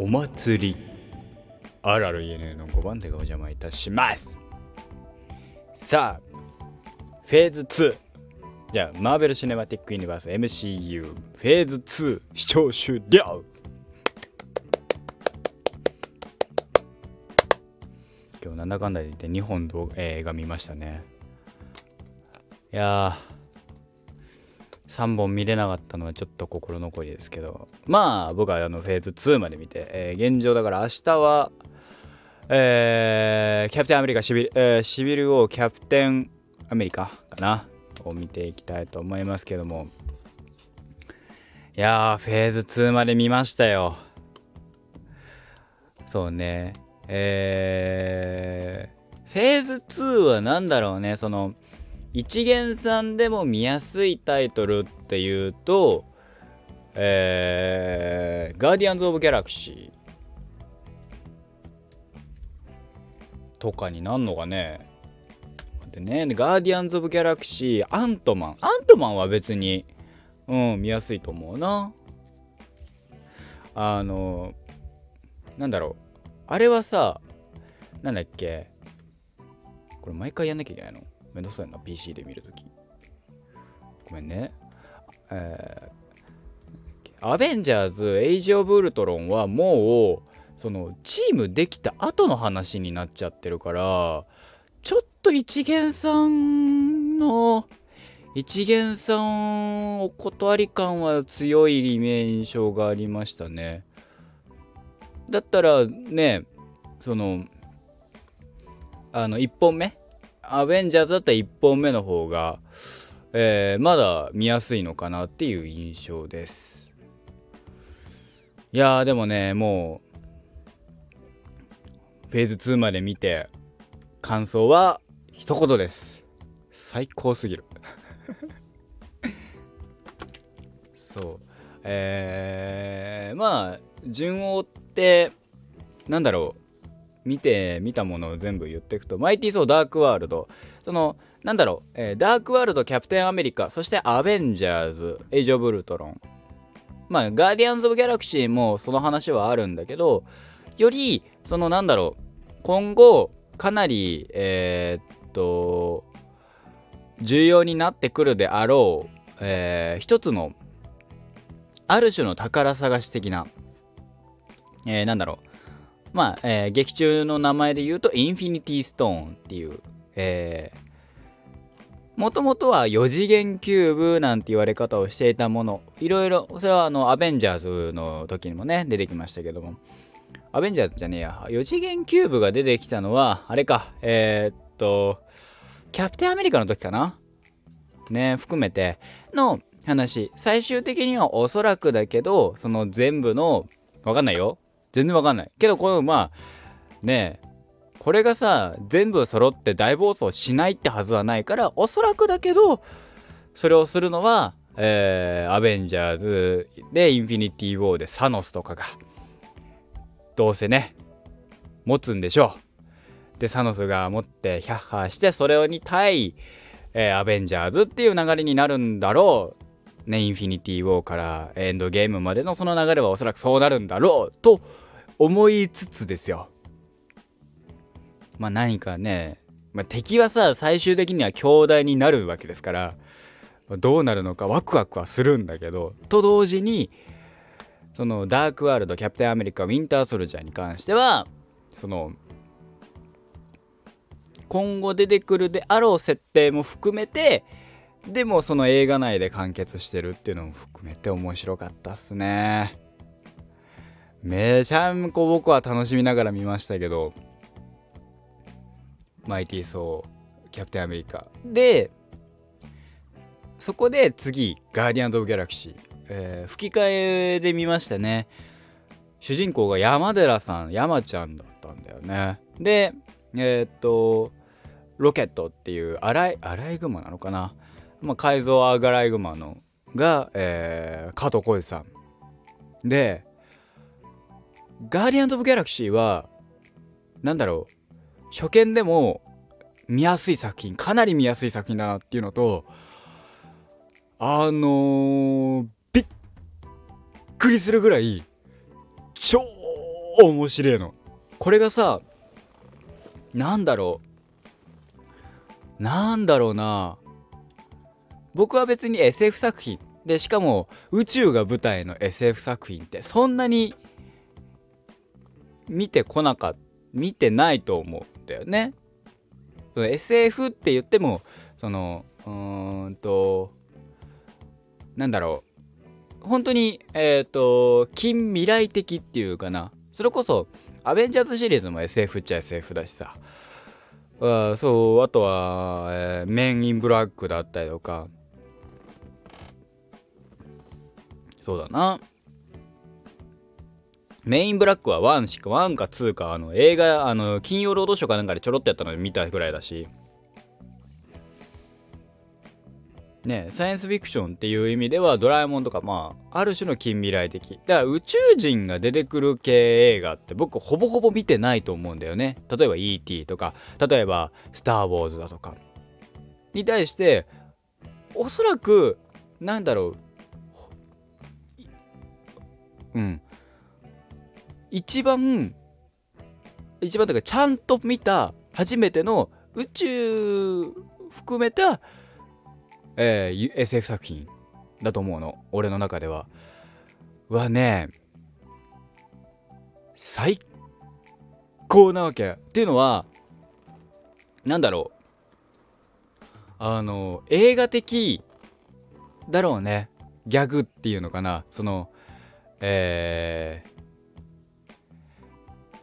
お祭り。あるある ENA の5番手がお邪魔いたします。さあフェーズ2じゃあマーベル・シネマティック・ユニバース MCU フェーズ2視聴終了。今日なんだかんだ言って2本動、えー映画見ましたね。いや3本見れなかったのはちょっと心残りですけど。まあ僕はあのフェーズ2まで見て、えー現状だから明日はえーキャプテンアメリカシビル、えーシビル王キャプテンアメリカかなを見ていきたいと思いますけども。いやーフェーズ2まで見ましたよ。そうね。えー、フェーズ2は何だろうねその一元さんでも見やすいタイトルっていうとえー、ガーディアンズ・オブ・ギャラクシーとかになんのかね。でねガーディアンズ・オブ・ギャラクシーアントマンアントマンは別にうん見やすいと思うな。あのなんだろう。あれはさなんだっけ。これ毎回やんなきゃいけないの。めんどくさいな PC で見るとき。ごめんね。えーアベンジャーズ・エイジ・オブ・ウルトロンはもうそのチームできた後の話になっちゃってるからちょっと一元さんの一元さんお断り感は強い印象がありましたね。だったらねそのあの1本目アベンジャーズだったら1本目の方が、えーまだ見やすいのかなっていう印象です。いやでもねもうフェーズ2まで見て感想は一言です。最高すぎる。そう。えー、まあ順を追ってなんだろう。見て見たものを全部言っていくと。マイティー・ソー・ダーク・ワールド。そのなんだろう、えーダークワールドキャプテンアメリカ。そしてアベンジャーズ。エイジ・オブ・ルトロン。まあガーディアンズ・オブ・ギャラクシーもその話はあるんだけどよりそのなんだろう。今後かなりえーっと重要になってくるであろう、えー一つのある種の宝探し的な、えーなんだろう。まあ、えー劇中の名前で言うとインフィニティストーンっていう、えもともとは4次元キューブなんて言われ方をしていたもの。いろいろそれはあのアベンジャーズの時にもね出てきましたけども。アベンジャーズじゃねえや。4次元キューブが出てきたのはあれか。えーっとキャプテンアメリカの時かな？ね含めて。の話。最終的にはおそらくだけどその全部のわかんないよ。全然わかんない。けどこのまあねえこれがさ全部揃って大暴走しないってはずはないからおそらくだけどそれをするのはえーアベンジャーズでインフィニティ・ウォーでサノスとかがどうせね持つんでしょう。でサノスが持ってヒャッハーしてそれに対、えーアベンジャーズっていう流れになるんだろう。ねインフィニティ・ウォーからエンドゲームまでのその流れはおそらくそうなるんだろうと思いつつですよ。まあ何かね、まあ、敵はさ最終的には兄弟になるわけですからどうなるのかワクワクはするんだけどと同時にそのダークワールドキャプテンアメリカウィンターソルジャーに関してはその今後出てくるであろう設定も含めてでもその映画内で完結してるっていうのも含めて面白かったっすね。めちゃんこ僕は楽しみながら見ましたけどマイティー・ソーキャプテンアメリカ。でそこで次ガーディアンズ・オブ・ギャラクシー、えー吹き替えで見ましたね。主人公が山寺さん山ちゃんだったんだよね。でえーっとロケットっていうアライアライグマなのかな、まあ、改造アーガライグマのが、えー加藤浩次さん。でガーディアンズ・オブ・ギャラクシーはなんだろう初見でも見やすい作品かなり見やすい作品だなっていうのとあのーびっくりするぐらい超面白いの。これがさなんだろうなんだろうな僕は別に SF 作品。でしかも宇宙が舞台の SF 作品ってそんなに見てこなかった見てないと思うんだよね。SF って言ってもそのうーんとなんだろう。本当にえっ、ー、と近未来的っていうかな。それこそアベンジャーズシリーズも SF っちゃ SF だしさ。あそうあとは、えー、メン・イン・ブラックだったりとか。そうだな。メインブラックは1しか1か2かあの映画あの金曜ロードショーかなんかでちょろっとやったの見たぐらいだし。ねサイエンスフィクションっていう意味ではドラえもんとかまあある種の近未来的。だから宇宙人が出てくる系映画って僕ほぼほぼ見てないと思うんだよね。例えば E.T. とか例えば「スター・ウォーズ」だとか。に対しておそらくなんだろううん。一番一番というかちゃんと見た初めての宇宙含めた、えー、SF 作品だと思うの。俺の中では。はね最高なわけ。っていうのは何だろう。あの映画的だろうね。ギャグっていうのかな。そのえ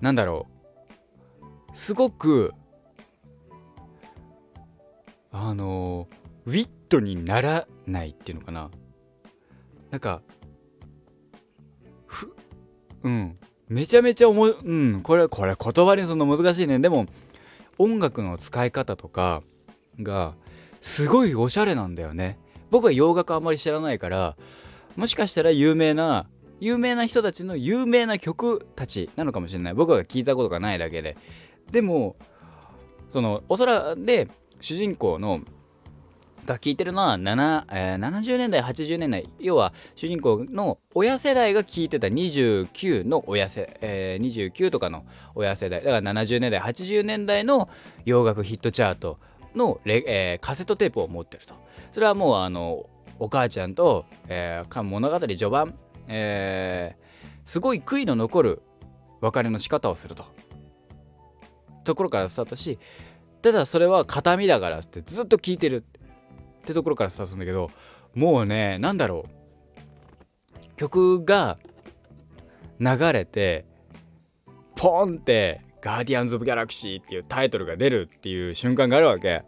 ー、なんだろう。すごくあのウィットにならないっていうのかな。なんかふうん。めちゃめちゃ思ううん。これこれ言葉にするの難しいね。でも音楽の使い方とかがすごいおしゃれなんだよね。僕は洋楽あんまり知らないからもしかしたら有名な有名な人たちの有名な曲たちなのかもしれない。僕が聞いたことがないだけで。でもそのお空で主人公のが聞いてるのは7、えー、70年代80年代。要は主人公の親世代が聞いてた29の親世、えー、29とかの親世代。だから70年代80年代の洋楽ヒットチャートのレ、えー、カセットテープを持ってると。それはもうあのお母ちゃんと、えー、物語序盤えー、すごい悔いの残る別れの仕方をすると。ところからスタートしただそれは形見だからってずっと聞いてるってところからスタートするんだけどもうね何だろう。曲が流れてポンって「ガーディアンズ・オブ・ギャラクシー」っていうタイトルが出るっていう瞬間があるわけ。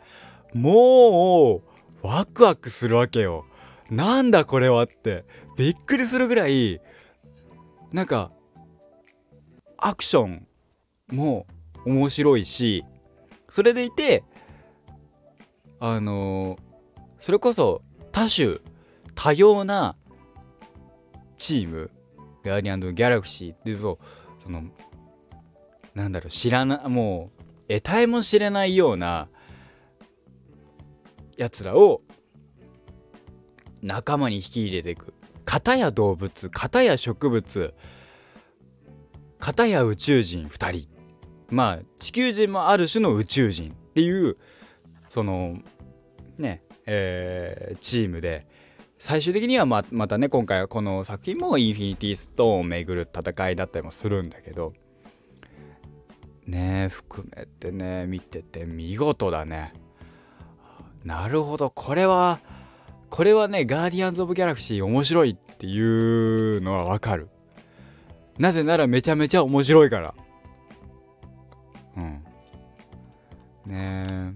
もうワクワクするわけよ。なんだこれはって。びっくりするぐらいなんかアクションも面白いしそれでいてあのそれこそ多種多様なチームガーディアンド・ギャラクシーっていうとそのなんだろう知らなもう得体も知れないようなやつらを仲間に引き入れていく。片や動物片や植物片や宇宙人2人。まあ地球人もある種の宇宙人っていうそのねえー、チームで。最終的にはままたね今回はこの作品もインフィニティストーンを巡る戦いだったりもするんだけど。ね含めてね見てて見事だね。なるほどこれはこれはねガーディアンズ・オブ・ギャラクシー面白いっていうのはわかる。なぜならめちゃめちゃ面白いから。うん。ね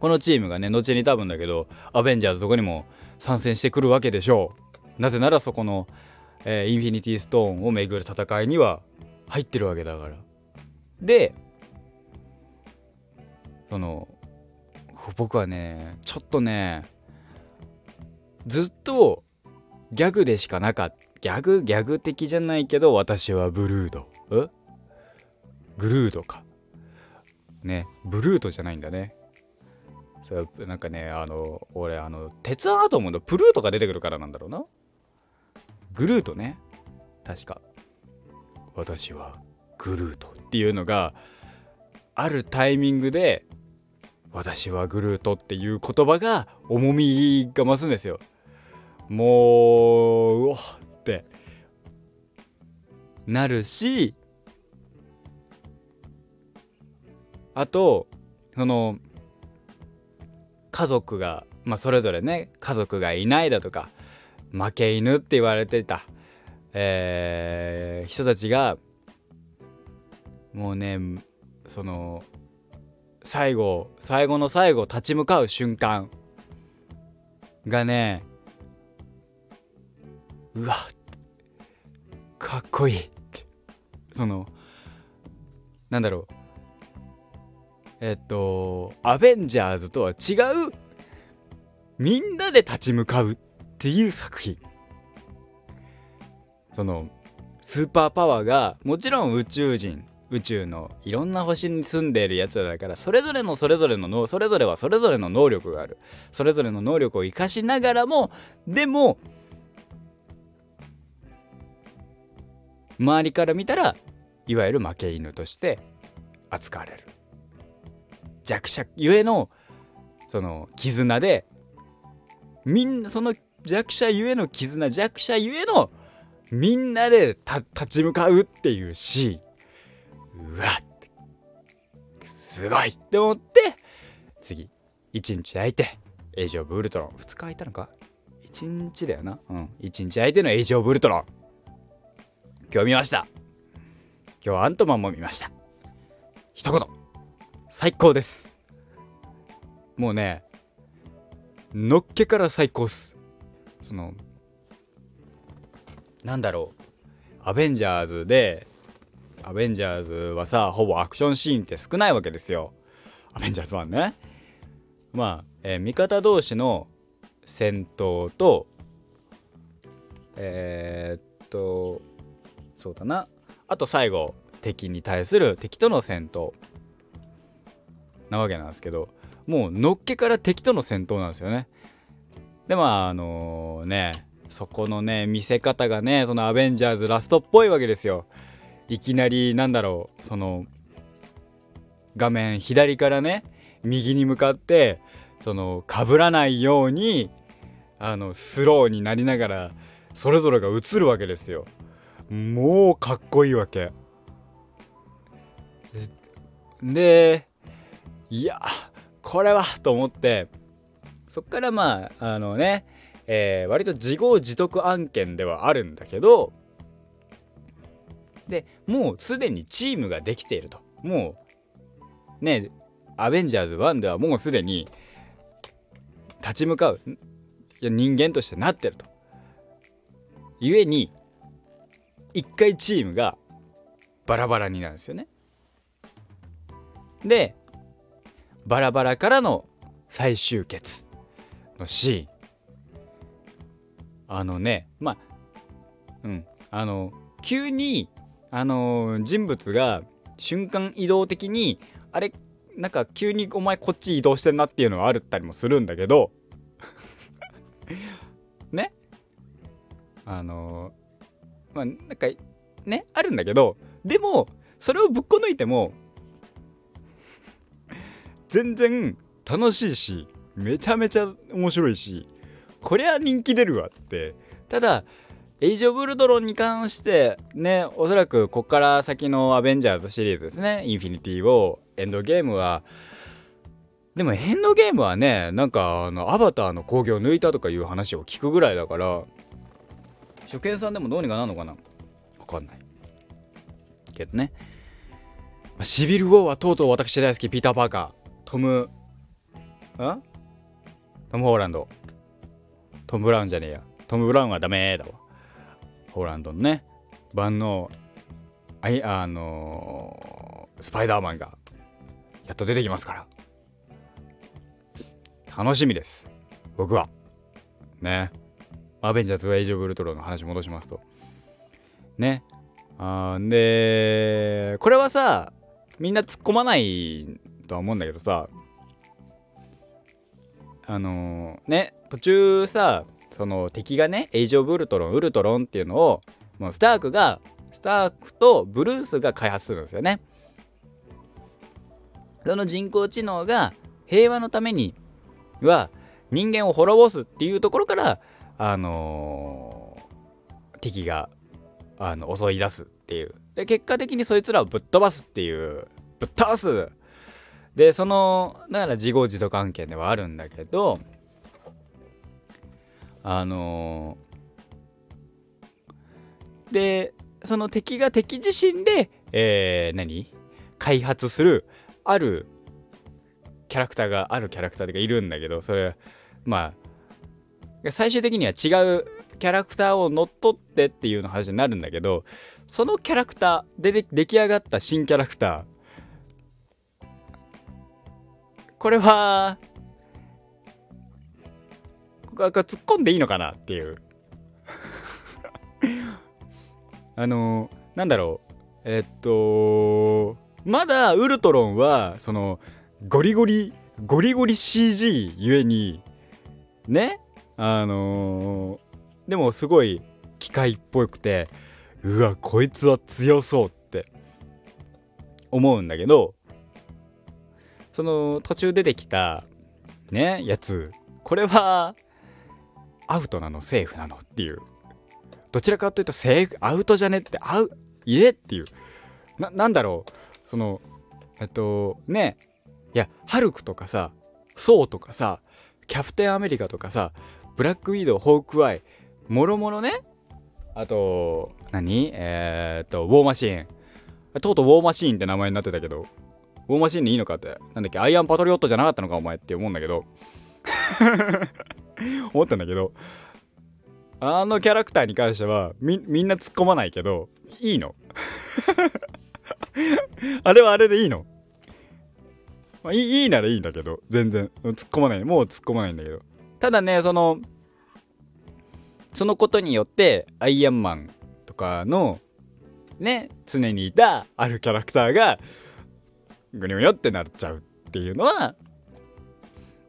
このチームがね後に多分だけどアベンジャーズとかにも参戦してくるわけでしょう。なぜならそこの、えー、インフィニティストーンを巡る戦いには入ってるわけだから。でその僕はねちょっとねずっとギャグでしかなかったギャグ？ギャグ的じゃないけど私はブルード。え？グルードか。ね。ブルートじゃないんだね。それなんかねあの俺あの鉄アートものプルートが出てくるからなんだろうな。グルートね。確か。私はグルートっていうのがあるタイミングで私はグルートっていう言葉が重みが増すんですよ。もううわってなるしあとその家族が、まあ、それぞれね家族がいないだとか負け犬って言われてた、えー、人たちがもうねその最後最後の最後立ち向かう瞬間がねうわかっこいい。ってそのなんだろう。えっとアベンジャーズとは違うみんなで立ち向かうっていう作品。そのスーパーパワーがもちろん宇宙人宇宙のいろんな星に住んでいるやつらだからそれぞれのそれぞれのそれぞれはそれぞれの能力がある。それぞれの能力を生かしながらもでも周りから見たらいわゆる負け犬として扱われる弱者ゆえのその絆でみんなその弱者ゆえの絆弱者ゆえのみんなで立ち向かうっていうシーンうわっすごいって思って次1日空いてエイジ・オブ・ウルトロン2日空いたのか1日だよなうん1日空いてのエイジ・オブ・ウルトロン今日見ました。今日アントマンも見ました。一言。最高です。もうねのっけから最高っす。そのなんだろう。アベンジャーズでアベンジャーズはさほぼアクションシーンって少ないわけですよ。アベンジャーズ1ね。まあ、えー、味方同士の戦闘とえー、っとそうだな。あと最後敵に対する敵との戦闘。なわけなんですけどもうのっけから敵との戦闘なんですよね。でまああのー、ねそこのね見せ方がねそのアベンジャーズラストっぽいわけですよ。いきなりなんだろうその画面左からね右に向かってその被らないようにあのスローになりながらそれぞれが映るわけですよ。もうかっこいいわけ。でいやこれはと思ってそっからまああのね、えー、割と自業自得案件ではあるんだけどでもうすでにチームができていると。もうねアベンジャーズ1ではもうすでに立ち向かう人間としてなってると。ゆえに一回チームがバラバラになるんですよね。でバラバラからの再集結のシーン。あのねまあうんあの急にあの人物が瞬間移動的にあれなんか急にお前こっち移動してんなっていうのはあるったりもするんだけど。ね。あのまあなんかねあるんだけどでもそれをぶっこ抜いても 全然楽しいしめちゃめちゃ面白いしこりゃ人気出るわって。ただエイジ・オブ・ルドロンに関してねおそらくこっから先のアベンジャーズシリーズですね。インフィニティをエンドゲームは。でもエンドゲームはねなんかあのアバターの興行抜いたとかいう話を聞くぐらいだから初見さんでもどうにかなるのかな？わかんない。けどね。シビル・ウォーはとうとう私大好きピーター・パーカートムんトム・ホーランド。トム・ブラウンじゃねえや。トム・ブラウンはダメだわ。ホーランドのね。万能あいあのー、スパイダーマンがやっと出てきますから。楽しみです。僕は。ね。アベンジャーズ・エイジ・オブ・ウルトロの話戻しますと。ね。あでこれはさみんな突っ込まないとは思うんだけどさあのー、ね途中さその敵がねエイジ・オブ・ウルトロンウルトロンっていうのをもうスタークがスタークとブルースが開発するんですよね。その人工知能が平和のためには人間を滅ぼすっていうところからあのー、敵があの襲い出すっていう。で結果的にそいつらをぶっ飛ばすっていう。ぶっ飛ばす。でそのだから自業自得関係ではあるんだけどあのー、でその敵が敵自身で、えー、何？開発するあるキャラクターがあるキャラクターがいるんだけどそれまあ最終的には違うキャラクターを乗っ取ってっていうの話になるんだけどそのキャラクターでで出来上がった新キャラクター。これはここ突っ込んでいいのかなっていう。あのなんだろう。えっとまだウルトロンはそのゴリゴリゴリゴリ CG ゆえにねあのー、でもすごい機械っぽくてうわこいつは強そうって思うんだけどその途中出てきたねやつこれはアウトなのセーフなのっていう。どちらかというとセーフアウトじゃねってアウいえっていう。ななんだろう。そのえっとねいやハルクとかさソウとかさキャプテンアメリカとかさブラックウィードホークアイもろもろね。あと何？えー、っとウォーマシーンとうとうウォーマシーンって名前になってたけどウォーマシーンでいいのかって。なんだっけ？アイアンパトリオットじゃなかったのかお前って思うんだけど。思ったんだけどあのキャラクターに関してはみみんな突っ込まないけどいいの。あれはあれでいいの。まあ、いいいいならいいんだけど、全然。突っ込まない。もう突っ込まないんだけど。ただね、その、そのことによって、アイアンマンとかの、ね、常にいたあるキャラクターが、ぐにょぐにょってなっちゃうっていうのは、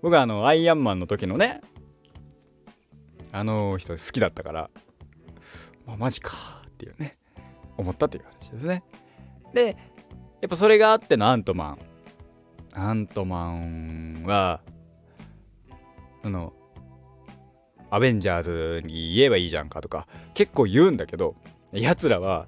僕はあの、アイアンマンの時のね、あの人好きだったから、まあ、マジかっていうね、思ったっていう話ですね。で、やっぱそれがあってのアントマン。アントマンはあのアベンジャーズに言えばいいじゃんかとか結構言うんだけどやつらは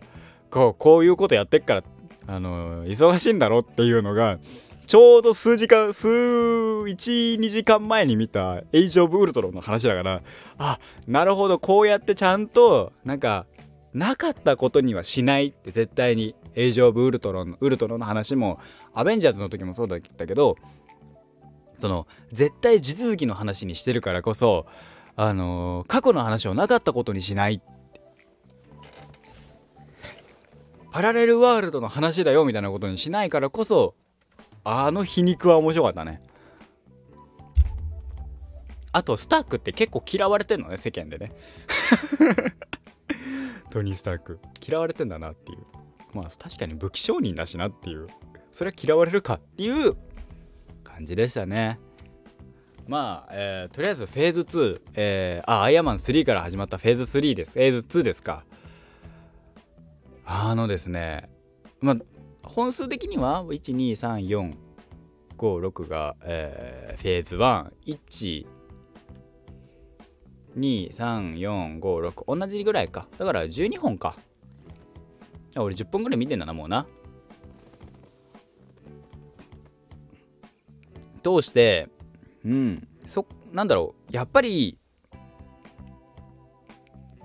こうこういうことやってっからあの忙しいんだろっていうのがちょうど数時間数12時間前に見たエイジ・オブ・ウルトロンの話だからあなるほどこうやってちゃんとなんかなかったことにはしないって絶対にエイジ・オブ・ウルトロンウルトロンの話もアベンジャーズの時もそうだったけどその絶対地続きの話にしてるからこそあのー、過去の話をなかったことにしないパラレルワールドの話だよみたいなことにしないからこそあの皮肉は面白かったね。あとスタークって結構嫌われてんのね世間でね。トニー・スターク。嫌われてんだなっていう。まあ確かに武器商人だしなっていう。それは嫌われるかっていう感じでしたねまあ、えー、とりあえずフェーズ2、えー、あアイアンマン3から始まったフェーズ3です。フェーズ2ですか。あのですねまあ本数的には1、2、3、4、5、6が、えー、フェーズ11 23456同じぐらいか。だから12本か。俺10本ぐらい見てんだなもうな。通してうん。そなんだろう。やっぱり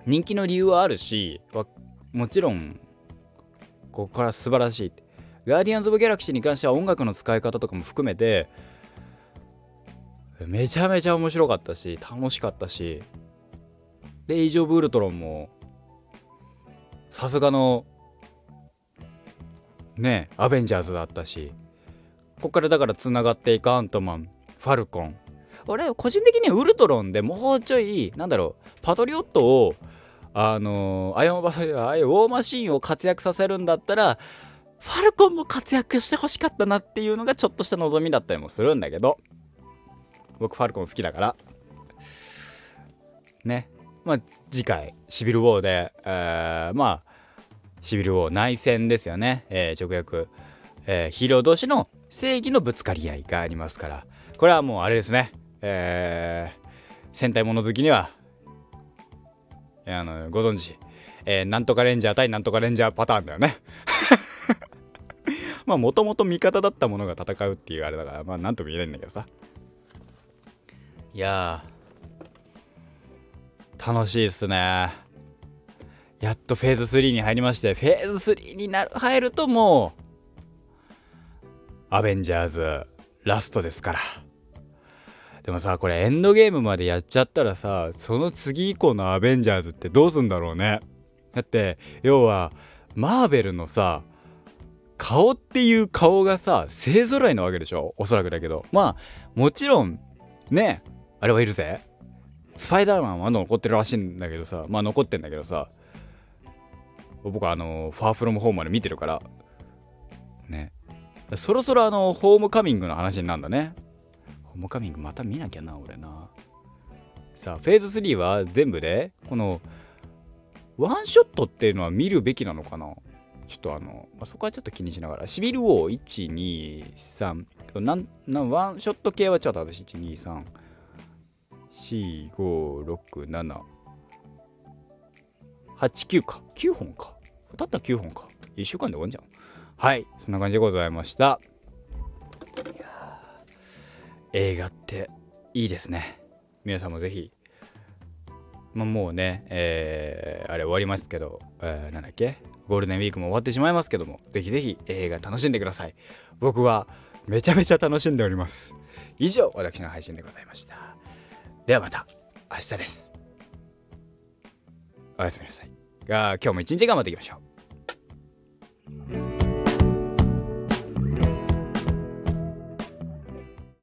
人気の理由はあるしもちろんここから素晴らしい。ガーディアンズ・オブ・ギャラクシーに関しては音楽の使い方とかも含めてめちゃめちゃ面白かったし楽しかったし。でエイジ・オブ・ウルトロンもさすがのねアベンジャーズだったし。ここからだからつながっていくアントマン。ファルコン。俺個人的にはウルトロンでもうちょいなんだろうパトリオットをあのアイアンバサああいうウォーマシーンを活躍させるんだったらファルコンも活躍してほしかったなっていうのがちょっとした望みだったりもするんだけど。僕ファルコン好きだから。ね。まあ次回シビル・ウォーで、えー、まあシビル王内戦ですよね、えー、直訳、えー、ヒーロー同士の正義のぶつかり合いがありますから。これはもうあれですね。えー、戦隊もの好きにはあのご存知、えー、なんとかレンジャー対なんとかレンジャーパターンだよね。まあもともと味方だったものが戦うっていうあれだからまあなんとも言えないんだけどさ。いや楽しいっすね。やっとフェーズ3に入りましてフェーズ3になる入るともうアベンジャーズラストですから。でもさこれエンドゲームまでやっちゃったらさその次以降のアベンジャーズってどうすんだろうね。だって要はマーベルのさ顔っていう顔がさ勢ぞろいなわけでしょ？おそらくだけど。まあもちろんねあれはいるぜ。スパイダーマンは残ってるらしいんだけどさまあ残ってんだけどさ僕はあのファーフロムホームまで見てるから。ね。そろそろあのホームカミングの話になるんだね。ホームカミングまた見なきゃな俺な。さあフェーズ3は全部でこのワンショットっていうのは見るべきなのかな？ちょっとあの、まあ、そこはちょっと気にしながら。シビル王123なんなんワンショット系はちょっと私123 4 5 6 7 8 9か。9本か。たった9本か。1週間で終わんじゃん。はい。そんな感じでございました。映画っていいですね皆さんもぜひまあ、もうね、えー、あれ終わりますけど、えー、なんだっけ？ゴールデンウィークも終わってしまいますけども、ぜひぜひ映画楽しんでください。僕はめちゃめちゃ楽しんでおります。以上、私の配信でございました。ではまた明日です。おやすみなさい。が今日も一日頑張っていきましょう。